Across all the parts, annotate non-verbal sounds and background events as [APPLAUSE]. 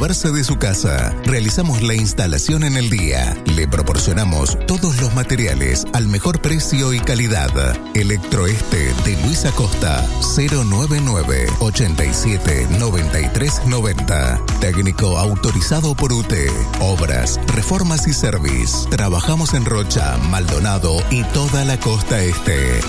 de su casa. Realizamos la instalación en el día. Le proporcionamos todos los materiales al mejor precio y calidad. Electroeste de Luis Acosta 099 87 93 90. Técnico autorizado por UT. Obras, reformas y service. Trabajamos en Rocha, Maldonado y toda la costa este.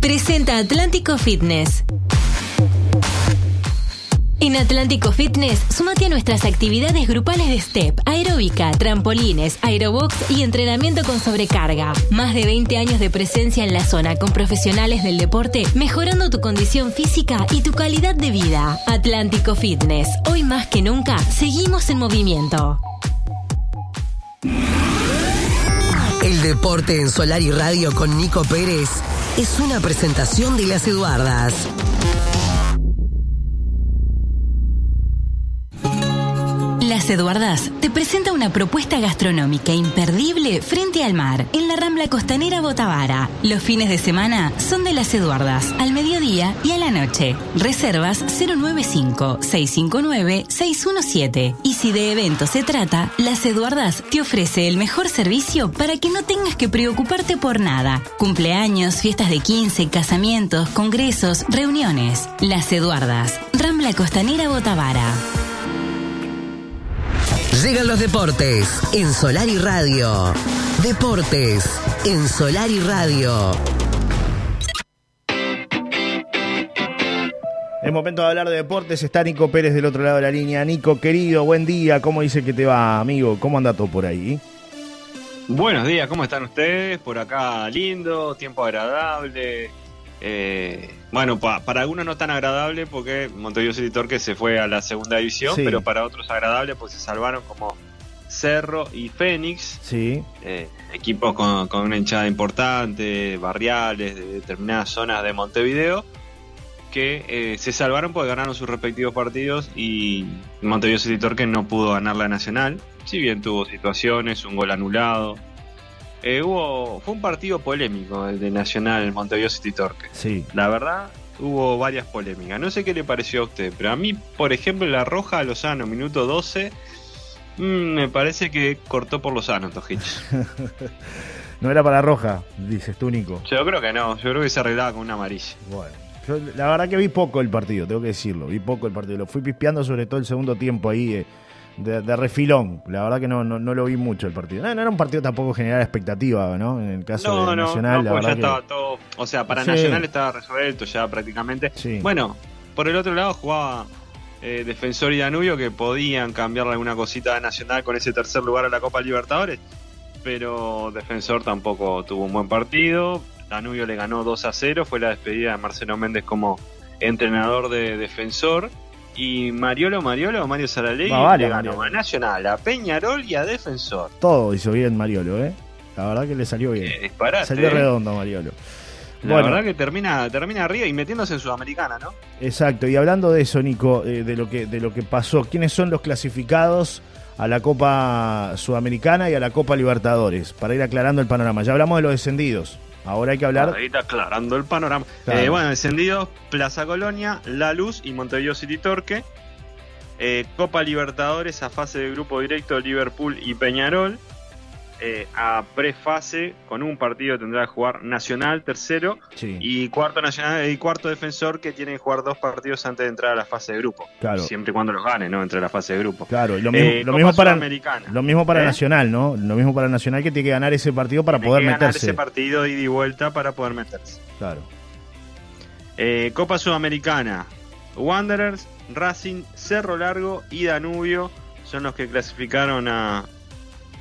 Presenta Atlántico Fitness. En Atlántico Fitness, sumate a nuestras actividades grupales de step, aeróbica, trampolines, aerobox y entrenamiento con sobrecarga. Más de 20 años de presencia en la zona con profesionales del deporte, mejorando tu condición física y tu calidad de vida. Atlántico Fitness, hoy más que nunca, seguimos en movimiento. El deporte en Solar y Radio con Nico Pérez es una presentación de las Eduardas. Eduardas te presenta una propuesta gastronómica imperdible frente al mar, en la Rambla Costanera Botavara. Los fines de semana son de Las Eduardas, al mediodía y a la noche. Reservas 095-659-617. Y si de eventos se trata, Las Eduardas te ofrece el mejor servicio para que no tengas que preocuparte por nada. Cumpleaños, fiestas de 15, casamientos, congresos, reuniones. Las Eduardas, Rambla Costanera Botavara. Llegan los deportes en Solar y Radio. Deportes en Solar y Radio. Es momento de hablar de deportes. Está Nico Pérez del otro lado de la línea. Nico, querido, buen día. ¿Cómo dice que te va, amigo? ¿Cómo anda todo por ahí? Buenos días, ¿cómo están ustedes? Por acá lindo, tiempo agradable. Eh, bueno, pa- para algunos no tan agradable porque Montevideo City Torque se fue a la segunda división, Sí. pero para otros agradable pues se salvaron como Cerro y Fénix, Sí. eh, equipos con, con una hinchada importante, barriales de determinadas zonas de Montevideo, que eh, se salvaron porque ganaron sus respectivos partidos y Montevideo City Torque no pudo ganar la Nacional, si bien tuvo situaciones, un gol anulado. Eh, hubo, fue un partido polémico el de Nacional Montevideo City Torque. Sí. La verdad, hubo varias polémicas. No sé qué le pareció a usted, pero a mí, por ejemplo, la roja a Lozano, minuto 12, mm, me parece que cortó por Lozano, Tojich. [LAUGHS] No era para roja, dices tú, Nico. Yo creo que no, yo creo que se arreglaba con una amarilla. Bueno. Yo, la verdad que vi poco el partido, tengo que decirlo. Vi poco el partido. Lo fui pispeando sobre todo el segundo tiempo ahí eh, de, de refilón. La verdad que no, no, no lo vi mucho el partido. No, no era un partido tampoco generar expectativa, ¿no? En el caso No, de Nacional, la ya verdad que- estaba todo. O sea, para Sí. Nacional estaba resuelto ya prácticamente. Sí. Bueno, por el otro lado jugaba eh, Defensor y Danubio que podían cambiarle alguna cosita a Nacional con ese tercer lugar a la Copa Libertadores. Pero Defensor tampoco tuvo un buen partido. Danubio le ganó 2 a 0. Fue la despedida de Marcelo Méndez como entrenador de Defensor. Y Mariolo Mariolo, Mario Saralegui, Va, vale, le ganó Mariolo. a Nacional, a Peñarol y a Defensor. Todo hizo bien Mariolo, ¿eh? La verdad que le salió bien. Eh, Salió eh. redondo Mariolo. La Bueno. verdad que termina, termina arriba y metiéndose en Sudamericana, ¿no? Exacto, y hablando de eso, Nico, eh, de, lo que, de lo que pasó, ¿quiénes son los clasificados a la Copa Sudamericana y a la Copa Libertadores? Para ir aclarando el panorama. Ya hablamos de los descendidos, ahora hay que hablar... Ahí está aclarando el panorama. Claro. Eh, bueno, descendidos, Plaza Colonia, La Luz y Montevideo City Torque. Eh, Copa Libertadores a fase de grupo directo, Liverpool y Peñarol. Eh, a prefase, con un partido tendrá que jugar Nacional, tercero, Sí, y cuarto Nacional y cuarto defensor que tienen que jugar dos partidos antes de entrar a la fase de grupo. Claro. Siempre y cuando los gane, ¿no? Entre la fase de grupo. claro, y lo mismo, Eh, lo mismo para, lo mismo para ¿Eh? Nacional, ¿no? Lo mismo para Nacional que tiene que ganar ese partido para Tiene poder que ganar meterse. ese partido ida y vuelta para poder meterse. Claro. Eh, Copa Sudamericana. Wanderers, Racing, Cerro Largo y Danubio son los que clasificaron a,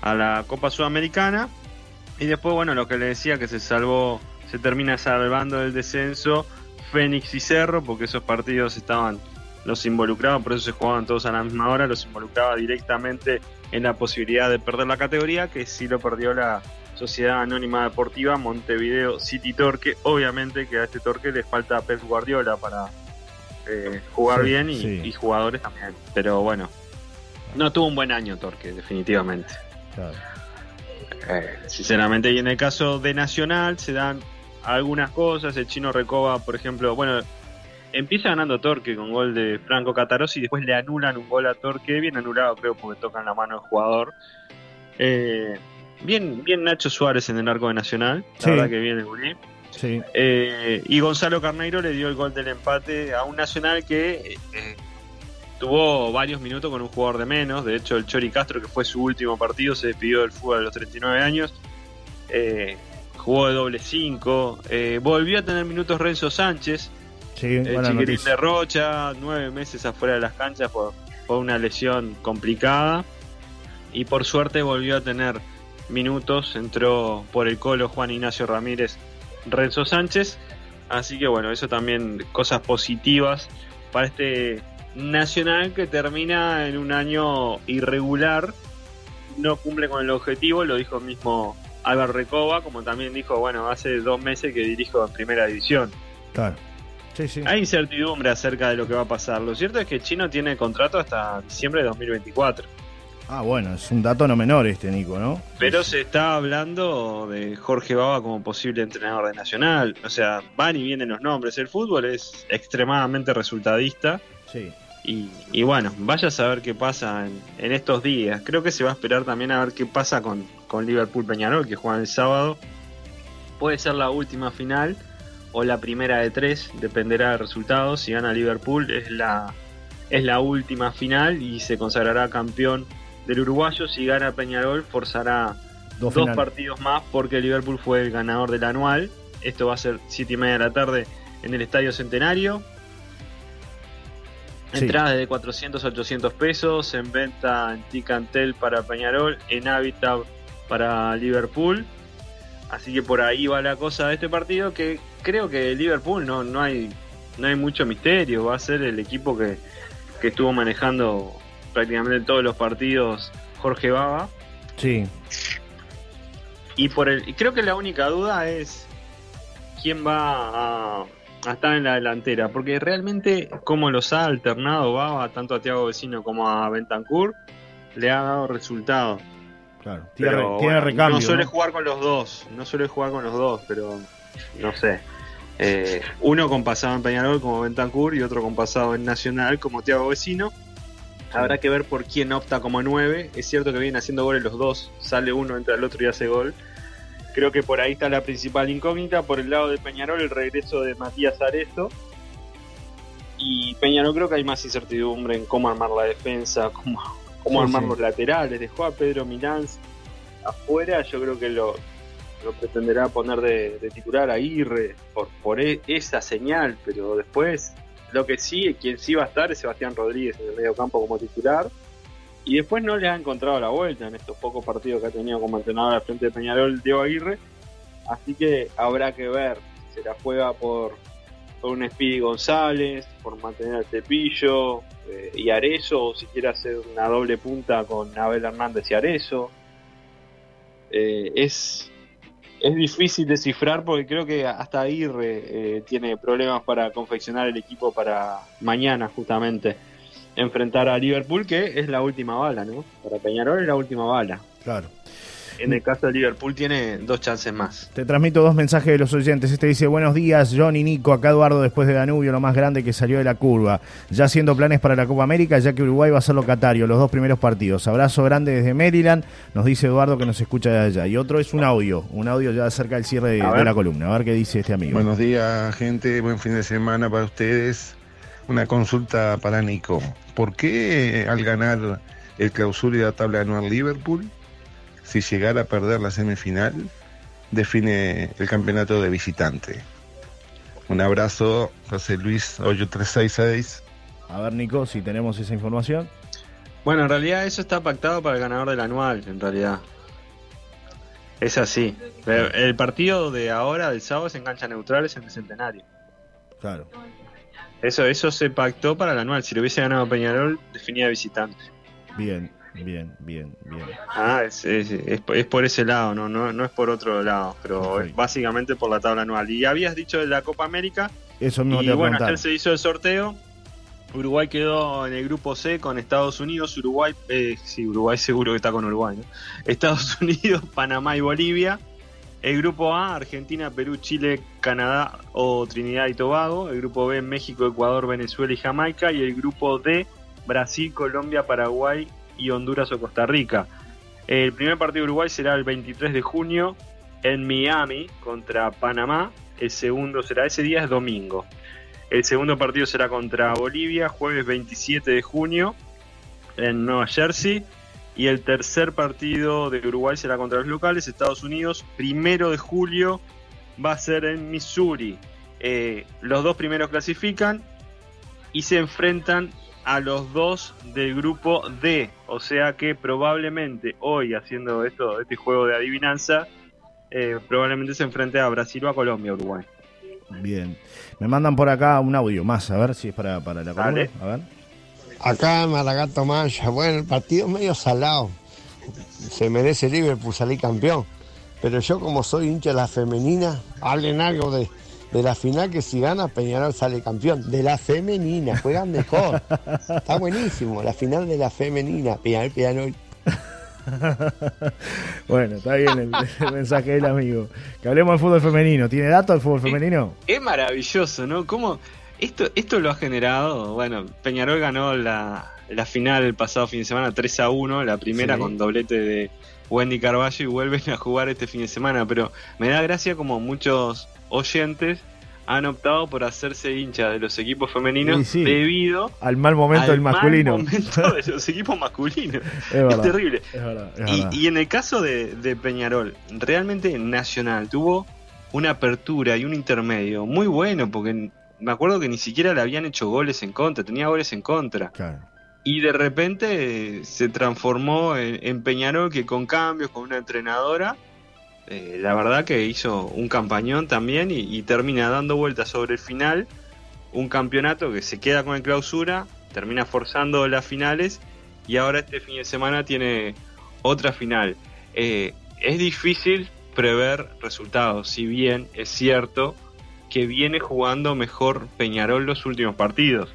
a la Copa Sudamericana. Y después, bueno, lo que le decía que se salvó, se termina salvando del descenso Fénix y Cerro, porque esos partidos estaban, los involucraban, por eso se jugaban todos a la misma hora, los involucraba directamente en la posibilidad de perder la categoría, que sí lo perdió la Sociedad Anónima Deportiva Montevideo City Torque. Obviamente que a este Torque le falta a Pep Guardiola para eh, jugar Sí, bien y, sí. y jugadores también. Pero bueno, no tuvo un buen año Torque, definitivamente. Claro. Eh, sinceramente, y en el caso de Nacional se dan algunas cosas. El chino Recoba, por ejemplo, bueno, empieza ganando Torque con gol de Franco Catarossi y después le anulan un gol a Torque, bien anulado creo porque tocan la mano del jugador. Eh, bien, bien Nacho Suárez en el arco de Nacional, la Sí. verdad que viene Gurí. Sí. Eh, y Gonzalo Carneiro le dio el gol del empate a un Nacional que eh, tuvo varios minutos con un jugador de menos. De hecho, el Chori Castro, que fue su último partido, se despidió del fútbol a los 39 años. Eh, jugó de doble 5. volvió a tener minutos Renzo Sánchez. Sí, El buena chiquitín de Rocha, nueve meses afuera de las canchas por, por una lesión complicada. Y por suerte volvió a tener minutos. Entró por el colo Juan Ignacio Ramírez, Renzo Sánchez. Así que bueno, eso también cosas positivas para este Nacional que termina en un año irregular. No cumple con el objetivo, lo dijo mismo Álvaro Recoba, como también dijo, bueno, hace dos meses que dirijo en primera división. Claro. Sí, sí. Hay incertidumbre acerca de lo que va a pasar. Lo cierto es que Chino tiene contrato hasta diciembre de 2024. Ah, bueno, es un dato no menor este, Nico, ¿no? Pero se está hablando de Jorge Baba como posible entrenador de Nacional. O sea, van y vienen los nombres. El fútbol es extremadamente resultadista. Sí. Y, y bueno, vaya a saber qué pasa en, en estos días. Creo que se va a esperar también a ver qué pasa con, con Liverpool Peñarol, que juegan el sábado. Puede ser la última final o la primera de tres, dependerá del resultado. Si gana Liverpool es la, es la última final y se consagrará campeón del uruguayo. Si gana Peñarol forzará Dos, partidos más porque Liverpool fue el ganador del anual. Esto va a ser 7 y media de la tarde en el Estadio Centenario. Sí. Entradas de 400 a 800 pesos, en venta en Ticantel para Peñarol, en Habitat para Liverpool. Así que por ahí va la cosa de este partido que creo que Liverpool no, no hay no hay mucho misterio, va a ser el equipo que, que estuvo manejando prácticamente todos los partidos Jorge Baba. Sí. Y por el y creo que la única duda es quién va a estar en la delantera, porque realmente como los ha alternado Baba tanto a Tiago Vecino como a Bentancur, le ha dado resultado. Claro. Tiene, Pero, re- tiene bueno, recambio. no suele ¿no? jugar con los dos, no suele jugar con los dos, pero no sé. Eh, uno con pasado en Peñarol como Bentancur y otro con pasado en Nacional como Tiago Vecino. Habrá que ver por quién opta como 9. Es cierto que vienen haciendo goles los dos. Sale uno, entra el otro y hace gol. Creo que por ahí está la principal incógnita. Por el lado de Peñarol, el regreso de Matías Arezo. Y Peñarol creo que hay más incertidumbre en cómo armar la defensa, cómo, cómo Sí, armar sí. los laterales. Dejó a Pedro Milán afuera. Yo creo que lo, lo pretenderá poner de, de titular a Aguirre por, por e- esa señal. Pero después, lo que sí, quien sí va a estar es Sebastián Rodríguez en el medio campo como titular. Y después no le ha encontrado la vuelta en estos pocos partidos que ha tenido como entrenador al frente de Peñarol Diego Aguirre. Así que habrá que ver si se la juega por, por un Speedy González, por mantener al Cepillo eh, y Arezo, o si quiere hacer una doble punta con Abel Hernández y Arezo. Eh, es, es difícil descifrar porque creo que hasta Aguirre eh, tiene problemas para confeccionar el equipo para mañana justamente enfrentar a Liverpool, que es la última bala, ¿no? Para Peñarol es la última bala. Claro. En el caso de Liverpool tiene dos chances más. Te transmito dos mensajes de los oyentes. Este dice, buenos días, John y Nico. Acá Eduardo después de Danubio, lo más grande que salió de la curva. Ya haciendo planes para la Copa América, ya que Uruguay va a ser locatario los dos primeros partidos. Abrazo grande desde Maryland, nos dice Eduardo que nos escucha de allá. Y otro es un audio, un audio ya cerca del cierre de, de la columna. A ver qué dice este amigo. Buenos días, gente. Buen fin de semana para ustedes. Una consulta para Nico. ¿Por qué al ganar el clausura y la tabla anual Liverpool, si llegara a perder la semifinal, define el campeonato de visitante? Un abrazo, José Luis 8366. A ver, Nico, si tenemos esa información. Bueno, en realidad eso está pactado para el ganador del anual, en realidad. Es así. Pero El partido de ahora, del sábado, es en cancha neutrales en el centenario. Claro. Eso, eso se pactó para el anual. Si lo hubiese ganado Peñarol, definía visitante. Bien, bien, bien, bien. Ah, es, es, es- es por ese lado, no, no, no es por otro lado, pero es básicamente por la tabla anual. Y habías dicho de la Copa América, Eso mismo y te bueno, ayer se hizo el sorteo. Uruguay quedó en el grupo C con Estados Unidos, Uruguay, eh, sí, Uruguay seguro que está con Uruguay, ¿no? Estados [LAUGHS] Unidos, Panamá y Bolivia. El grupo A, Argentina, Perú, Chile, Canadá o Trinidad y Tobago. El grupo B, México, Ecuador, Venezuela y Jamaica. Y el grupo D, Brasil, Colombia, Paraguay y Honduras o Costa Rica. El primer partido de Uruguay será el 23 de junio en Miami contra Panamá. El segundo será ese día, es domingo. El segundo partido será contra Bolivia, jueves 27 de junio en Nueva Jersey. Y el tercer partido de Uruguay será contra los locales, Estados Unidos, primero de julio, va a ser en Missouri. Eh, los dos primeros clasifican y se enfrentan a los dos del grupo D. O sea que probablemente hoy, haciendo esto, este juego de adivinanza, eh, probablemente se enfrente a Brasil o a Colombia, Uruguay. Bien. Me mandan por acá un audio más, a ver si es para, para la columna. A ver. Acá Maragato Mancha, bueno, el partido es medio salado. Se merece Liverpool salir campeón. Pero yo como soy hincha de la femenina, hablen algo de, de la final que si gana Peñarol sale campeón. De la femenina, juegan mejor. Está buenísimo, la final de la femenina, Peñarol, Peñarol. [LAUGHS] bueno, está bien el, mensaje del amigo. Que hablemos del fútbol femenino. ¿Tiene datos del fútbol femenino? Es, maravilloso, ¿no? ¿Cómo esto, esto lo ha generado? Bueno, Peñarol ganó la, la final el pasado fin de semana 3 a 1, la primera con doblete de Wendy Carballo y vuelven a jugar este fin de semana, pero me da gracia como muchos oyentes han optado por hacerse hincha de los equipos femeninos debido al mal momento del masculino. Mal momento de [LAUGHS] los equipos masculinos. es, terrible. y, en el caso de, de, Peñarol, realmente Nacional tuvo una apertura y un intermedio muy bueno, porque me acuerdo que ni siquiera le habían hecho goles en contra, tenía goles en contra. Y de repente se transformó en Peñarol que con cambios, con una entrenadora, eh, la verdad que hizo un campañón también y, termina dando vueltas sobre el final. Un campeonato que se queda con el clausura, termina forzando las finales y ahora este fin de semana tiene otra final. Eh, es difícil prever resultados, si bien es cierto que viene jugando mejor Peñarol los últimos partidos.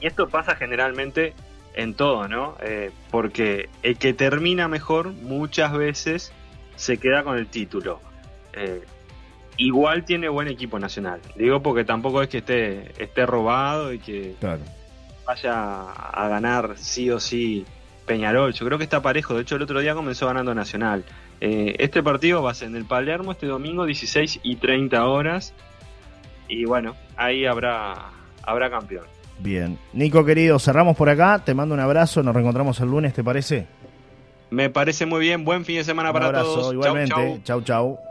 Y esto pasa generalmente en todo, ¿no? Eh, porque el que termina mejor muchas veces se queda con el título. Eh, igual tiene buen equipo nacional. Digo porque tampoco es que esté, esté robado y que vaya a ganar sí o sí Peñarol. Yo creo que está parejo. De hecho, el otro día comenzó ganando Nacional. Eh, este partido va a ser en el Palermo este domingo, 16 y 30 horas. Y bueno, ahí habrá, habrá campeón. Bien. Nico, querido, cerramos por acá. Te mando un abrazo. Nos reencontramos el lunes, ¿te parece? Me parece muy bien. Buen fin de semana para todos. Igualmente. Chau, chau.